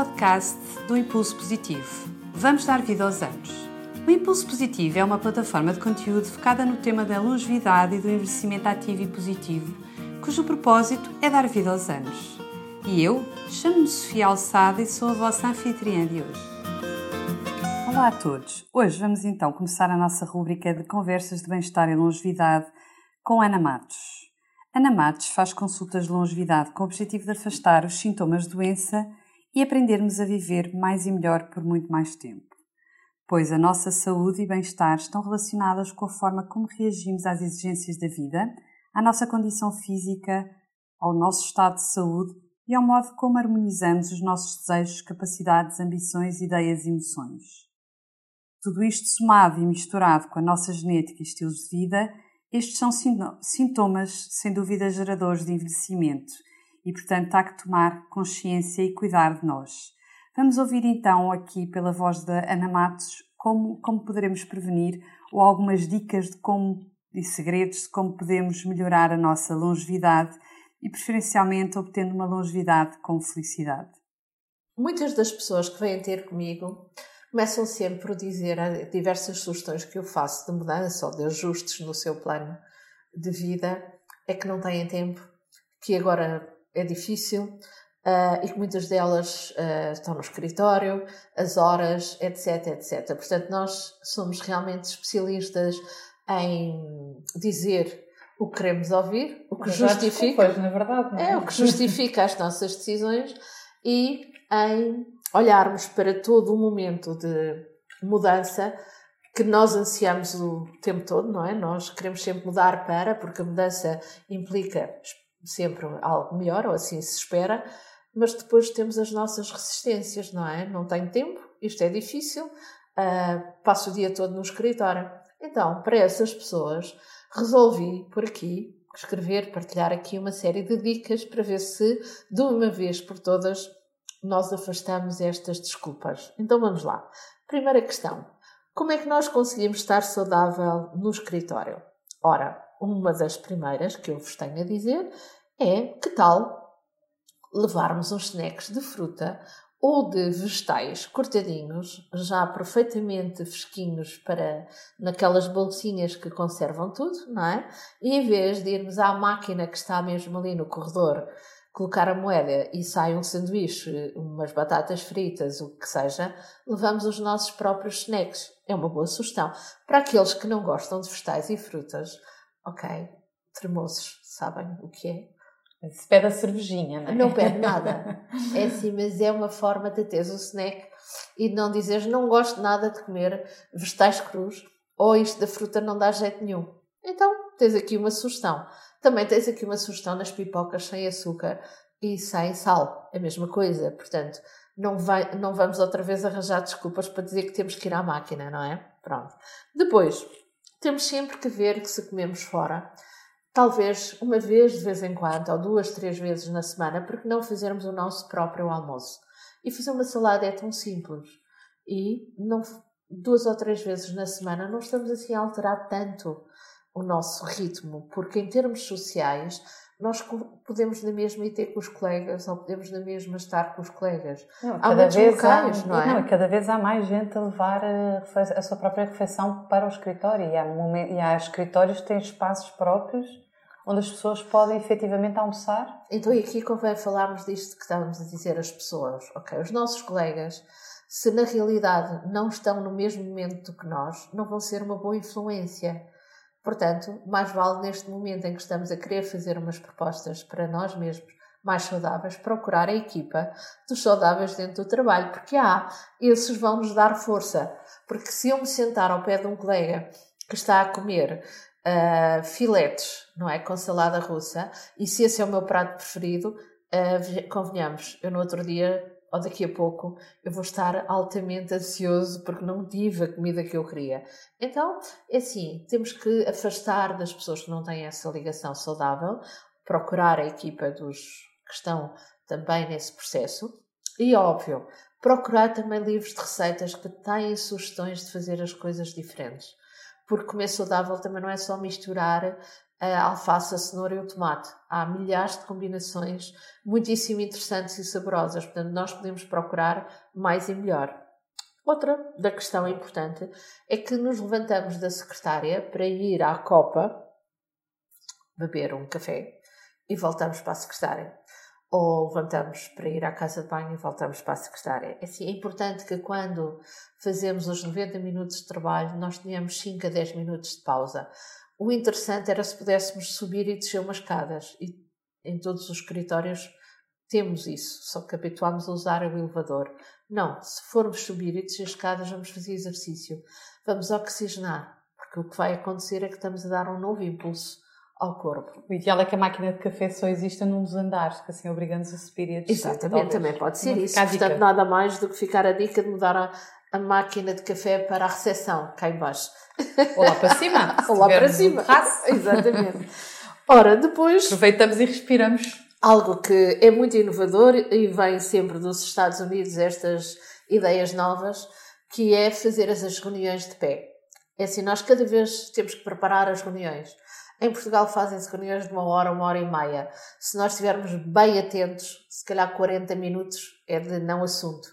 podcast do Impulso Positivo. Vamos dar vida aos anos. O Impulso Positivo é uma plataforma de conteúdo focada no tema da longevidade e do envelhecimento ativo e positivo, cujo propósito é dar vida aos anos. E eu chamo-me Sofia Alçada e sou a vossa anfitriã de hoje. Olá a todos! Hoje vamos então começar a nossa rúbrica de conversas de bem-estar e longevidade com Ana Matos. Ana Matos faz consultas de longevidade com o objetivo de afastar os sintomas de doença e aprendermos a viver mais e melhor por muito mais tempo. Pois a nossa saúde e bem-estar estão relacionadas com a forma como reagimos às exigências da vida, à nossa condição física, ao nosso estado de saúde e ao modo como harmonizamos os nossos desejos, capacidades, ambições, ideias e emoções. Tudo isto somado e misturado com a nossa genética e estilos de vida estes são sintomas, sem dúvida, geradores de envelhecimento e, portanto, há que tomar consciência e cuidar de nós. Vamos ouvir então aqui pela voz da Ana Matos como, como poderemos prevenir ou algumas dicas de como e segredos de como podemos melhorar a nossa longevidade e, preferencialmente, obtendo uma longevidade com felicidade. Muitas das pessoas que vêm ter comigo começam sempre por dizer diversas sugestões que eu faço de mudança ou de ajustes no seu plano de vida, é que não têm tempo, que agora é difícil uh, e que muitas delas uh, estão no escritório, as horas, etc, etc. Portanto, nós somos realmente especialistas em dizer o que queremos ouvir, o que justifica, desculpas, na verdade, é? é o que justifica as nossas decisões e em olharmos para todo o momento de mudança que nós ansiamos o tempo todo, não é? Nós queremos sempre mudar para, porque a mudança implica sempre algo melhor, ou assim se espera, mas depois temos as nossas resistências, não é? Não tenho tempo, isto é difícil, uh, passo o dia todo no escritório. Então, para essas pessoas, resolvi por aqui escrever, partilhar aqui uma série de dicas para ver se, de uma vez por todas, nós afastamos estas desculpas. Então vamos lá. Primeira questão: como é que nós conseguimos estar saudável no escritório? Ora, uma das primeiras que eu vos tenho a dizer é que tal levarmos uns snacks de fruta ou de vegetais cortadinhos, já perfeitamente fresquinhos para naquelas bolsinhas que conservam tudo, não é? E em vez de irmos à máquina que está mesmo ali no corredor colocar a moeda e sai um sanduíche, umas batatas fritas, o que seja, levamos os nossos próprios snacks. É uma boa sugestão. Para aqueles que não gostam de vegetais e frutas, ok, tremoços, sabem o que é? Se pede a cervejinha, não é? Não pede nada. É assim, mas é uma forma de teres o snack e de não dizeres não gosto nada de comer vegetais crus ou isto da fruta não dá jeito nenhum. Então, tens aqui uma sugestão. Também tens aqui uma sugestão nas pipocas sem açúcar e sem sal. É a mesma coisa. Portanto, não, vai, não vamos outra vez arranjar desculpas para dizer que temos que ir à máquina, não é? Pronto. Depois, temos sempre que ver que se comemos fora, talvez uma vez de vez em quando, ou duas, três vezes na semana, porque não fazermos o nosso próprio almoço. E fazer uma salada é tão simples. E não, duas ou três vezes na semana não estamos assim a alterar tanto o nosso ritmo, porque em termos sociais nós podemos na mesma ir ter com os colegas ou podemos na mesma estar com os colegas. Não, há muitos locais, há, não é? Não, cada vez há mais gente a levar a, a sua própria refeição para o escritório e há, e há escritórios que têm espaços próprios onde as pessoas podem efetivamente almoçar. Então, e aqui convém falarmos disto que estávamos a dizer às pessoas. Ok, os nossos colegas, se na realidade não estão no mesmo momento que nós, não vão ser uma boa influência Portanto, mais vale neste momento em que estamos a querer fazer umas propostas para nós mesmos mais saudáveis, procurar a equipa dos saudáveis dentro do trabalho, porque há, esses vão nos dar força. Porque se eu me sentar ao pé de um colega que está a comer uh, filetes, não é, com salada russa, e se esse é o meu prato preferido, uh, convenhamos, eu no outro dia ou daqui a pouco eu vou estar altamente ansioso porque não tive a comida que eu queria. Então, é assim, temos que afastar das pessoas que não têm essa ligação saudável, procurar a equipa dos que estão também nesse processo e, óbvio, procurar também livros de receitas que têm sugestões de fazer as coisas diferentes. Porque comer saudável também não é só misturar a alface, a cenoura e o tomate. Há milhares de combinações muitíssimo interessantes e saborosas, portanto, nós podemos procurar mais e melhor. Outra da questão importante é que nos levantamos da secretária para ir à copa beber um café e voltamos para a secretária. Ou levantamos para ir à casa de banho e voltamos para a secretária. É, assim, é importante que quando fazemos os 90 minutos de trabalho, nós tenhamos 5 a 10 minutos de pausa. O interessante era se pudéssemos subir e descer umas escadas. E em todos os escritórios temos isso, só que habituámos a usar o elevador. Não, se formos subir e descer escadas, vamos fazer exercício. Vamos oxigenar, porque o que vai acontecer é que estamos a dar um novo impulso ao corpo. O ideal é que a máquina de café só exista num dos andares, que assim obriga-nos a subir e a descer. Exatamente, também pode ser isso. Portanto, nada mais do que ficar a dica de mudar a, a máquina de café para a recepção, cá embaixo. Ou lá para cima. Ou lá para cima. Exatamente. Ora, depois. Aproveitamos e respiramos. Algo que é muito inovador e vem sempre dos Estados Unidos, estas ideias novas, que é fazer as reuniões de pé. É assim, nós cada vez temos que preparar as reuniões. Em Portugal fazem-se reuniões de uma hora, uma hora e meia. Se nós estivermos bem atentos, se calhar 40 minutos é de não assunto.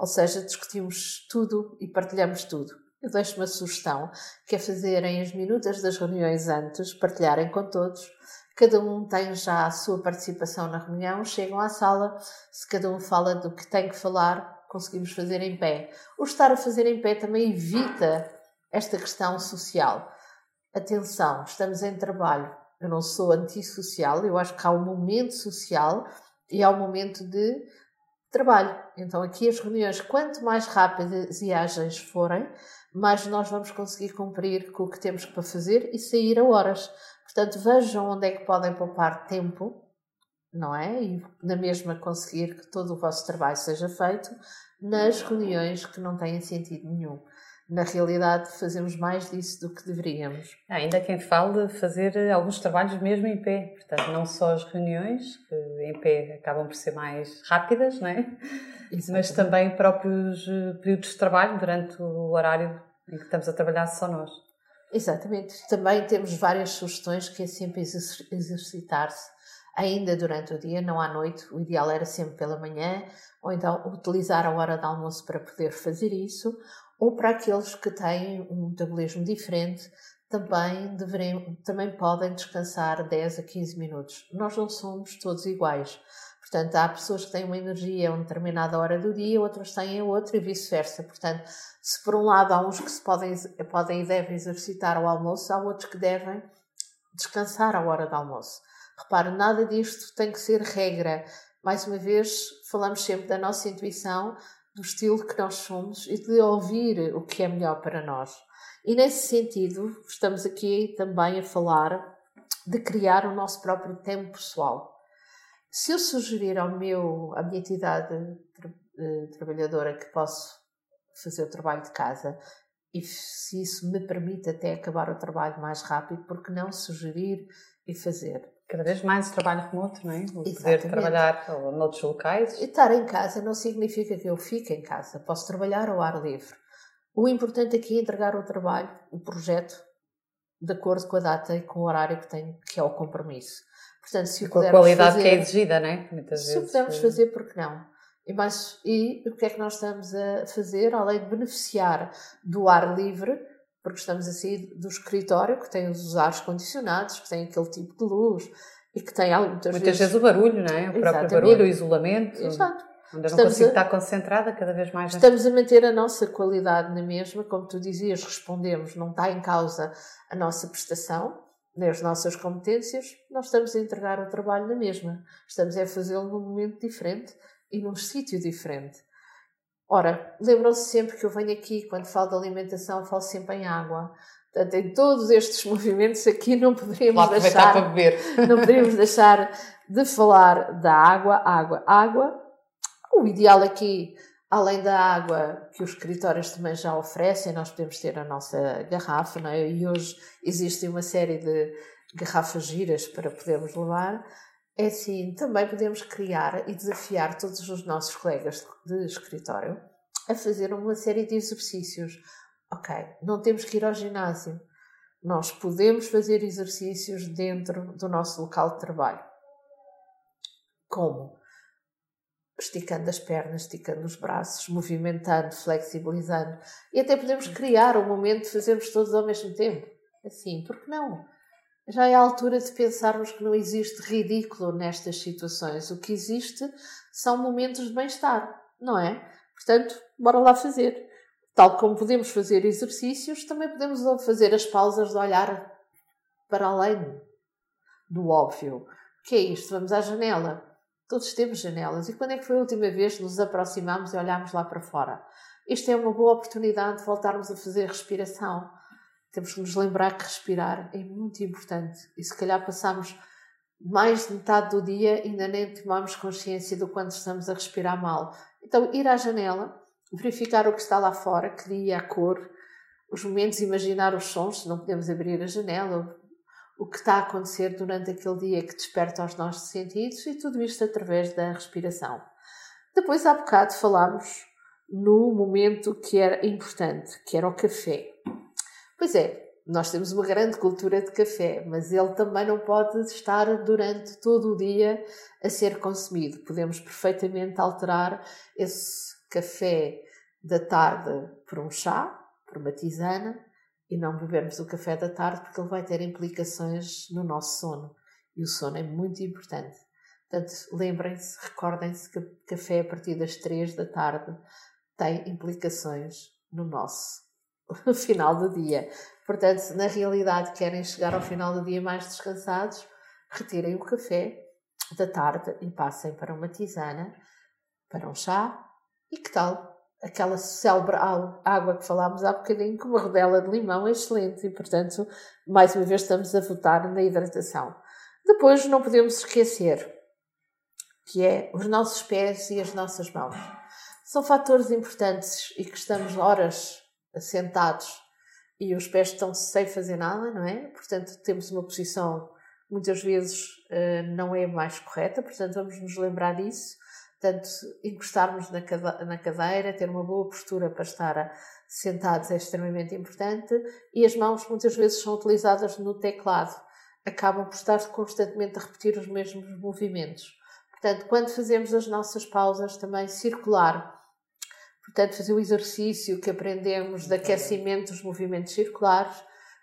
Ou seja, discutimos tudo e partilhamos tudo. Eu deixo uma sugestão, que é fazerem as minutas das reuniões antes, partilharem com todos. Cada um tem já a sua participação na reunião, chegam à sala, se cada um fala do que tem que falar, conseguimos fazer em pé. O estar a fazer em pé também evita esta questão social atenção, estamos em trabalho. Eu não sou antissocial, eu acho que há um momento social e há um momento de trabalho. Então, aqui as reuniões, quanto mais rápidas e ágeis forem, mais nós vamos conseguir cumprir com o que temos para fazer e sair a horas. Portanto, vejam onde é que podem poupar tempo, não é? E na mesma conseguir que todo o vosso trabalho seja feito nas reuniões que não têm sentido nenhum na realidade fazemos mais disso do que deveríamos. Há ainda quem fale de fazer alguns trabalhos mesmo em pé, portanto, não só as reuniões, que em pé acabam por ser mais rápidas, não é? mas também próprios eh, períodos de trabalho durante o horário em que estamos a trabalhar só nós. Exatamente. Também temos várias sugestões que é sempre exercitar-se ainda durante o dia, não à noite. O ideal era sempre pela manhã, ou então utilizar a hora de almoço para poder fazer isso, ou para aqueles que têm um metabolismo diferente, também, deveriam, também podem descansar 10 a 15 minutos. Nós não somos todos iguais. Portanto, há pessoas que têm uma energia a uma determinada hora do dia, outras têm a outra e vice-versa. Portanto, se por um lado há uns que se podem, podem e devem exercitar ao almoço, há outros que devem descansar à hora do almoço. Repare, nada disto tem que ser regra. Mais uma vez, falamos sempre da nossa intuição, do estilo que nós somos e de ouvir o que é melhor para nós. E nesse sentido, estamos aqui também a falar de criar o nosso próprio tempo pessoal. Se eu sugerir ao meu, à minha entidade tra eh, trabalhadora que posso fazer o trabalho de casa e se isso me permite até acabar o trabalho mais rápido, porque não sugerir e fazer? Cada vez mais o trabalho remoto, não é? O Exatamente. poder trabalhar noutros locais. E estar em casa não significa que eu fique em casa. Posso trabalhar ao ar livre. O importante aqui é entregar o trabalho, o projeto, de acordo com a data e com o horário que tenho, que é o compromisso. Portanto, se com a qualidade fazer, que é exigida, não é? Muitas se vezes. pudermos eh, fazer, por que não? E, mais, e o que é que nós estamos a fazer, além de beneficiar do ar livre, porque estamos a sair do escritório que tem os ares condicionados, que tem aquele tipo de luz e que tem muitas, muitas vezes... vezes o barulho, não é? O próprio barulho, o isolamento. Exato. Onde eu não consigo a... estar concentrada cada vez mais. Estamos a manter a nossa qualidade na mesma, como tu dizias, respondemos, não está em causa a nossa prestação, nem as nossas competências, nós estamos a entregar o trabalho na mesma. Estamos a fazê-lo num momento diferente e num sítio diferente. Ora, lembram-se sempre que eu venho aqui, quando falo de alimentação, falo sempre em água. Portanto, em todos estes movimentos aqui não poderíamos deixar, para beber. não poderíamos deixar de falar da água, água, água. O ideal aqui, além da água que os escritórios também já oferecem, nós podemos ter a nossa garrafa, não é? E hoje existe uma série de garrafas giras para podermos levar. É assim, também podemos criar e desafiar todos os nossos colegas de escritório a fazer uma série de exercícios. Ok, não temos que ir ao ginásio, Nós podemos fazer exercícios dentro do nosso local de trabalho. Como? Esticando as pernas, esticando os braços, movimentando, flexibilizando. E até podemos criar um momento de fazermos todos ao mesmo tempo. Assim, porque não? Já é a altura de pensarmos que não existe ridículo nestas situações. O que existe são momentos de bem-estar, não é? Portanto, bora lá fazer. Tal como podemos fazer exercícios, também podemos fazer as pausas de olhar para além do óbvio. O que é isto? Vamos à janela. Todos temos janelas. E quando é que foi a última vez que nos aproximámos e olhámos lá para fora? Isto é uma boa oportunidade de voltarmos a fazer respiração. Temos que nos lembrar que respirar é muito importante. E se calhar passamos mais de metade do dia ainda nem tomamos consciência do quanto estamos a respirar mal. Então, ir à janela, verificar o que está lá fora, que dia, a cor, os momentos, imaginar os sons, se não podemos abrir a janela, o que está a acontecer durante aquele dia que desperta os nossos sentidos e tudo isto através da respiração. Depois, há bocado, falámos no momento que era importante, que era o café. Pois é, nós temos uma grande cultura de café, mas ele também não pode estar durante todo o dia a ser consumido. Podemos perfeitamente alterar esse café da tarde por um chá, por uma tisana, e não bebermos o café da tarde porque ele vai ter implicações no nosso sono. E o sono é muito importante. Portanto, lembrem-se, recordem-se que café a partir das três da tarde tem implicações no nosso final do dia. Portanto, na realidade, querem chegar ao final do dia mais descansados, retirem o café da tarde e passem para uma tisana, para um chá. E que tal? Aquela célebre água que falámos há bocadinho, com uma rodela de limão, é excelente. E, portanto, mais uma vez estamos a votar na hidratação. Depois, não podemos esquecer que é os nossos pés e as nossas mãos. São fatores importantes e que estamos horas sentados e os pés estão sem fazer nada, não é? Portanto, temos uma posição muitas vezes uh, não é mais correta, portanto, vamos nos lembrar disso. Portanto, encostarmos na cadeira, ter uma boa postura para estar sentados é extremamente importante e as mãos muitas vezes são utilizadas no teclado, acabam por estar constantemente a repetir os mesmos movimentos. Portanto, quando fazemos as nossas pausas, também circular Portanto, fazer o exercício que aprendemos de aquecimento dos movimentos circulares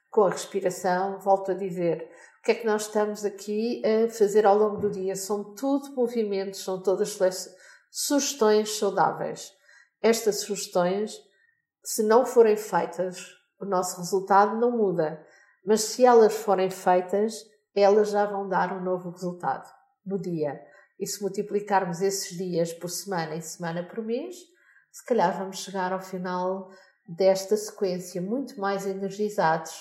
com a respiração, volto a dizer, o que é que nós estamos aqui a fazer ao longo do dia? São tudo movimentos, são todas sugestões saudáveis. Estas sugestões, se não forem feitas, o nosso resultado não muda. Mas se elas forem feitas, elas já vão dar um novo resultado no dia. E se multiplicarmos esses dias por semana e semana por mês, se calhar vamos chegar ao final desta sequência muito mais energizados,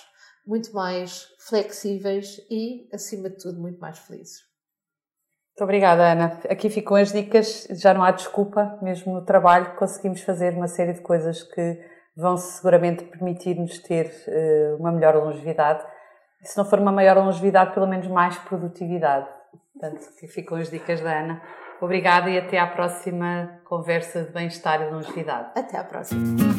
muito mais flexíveis e, acima de tudo, muito mais felizes. Muito obrigada, Ana. Aqui ficam as dicas, já não há desculpa, mesmo no trabalho conseguimos fazer uma série de coisas que vão seguramente permitir-nos ter uh, uma melhor longevidade. E se não for uma maior longevidade, pelo menos mais produtividade. Portanto, aqui ficam as dicas da Ana. Obrigada e até à próxima conversa de bem-estar e longevidade. Até à próxima.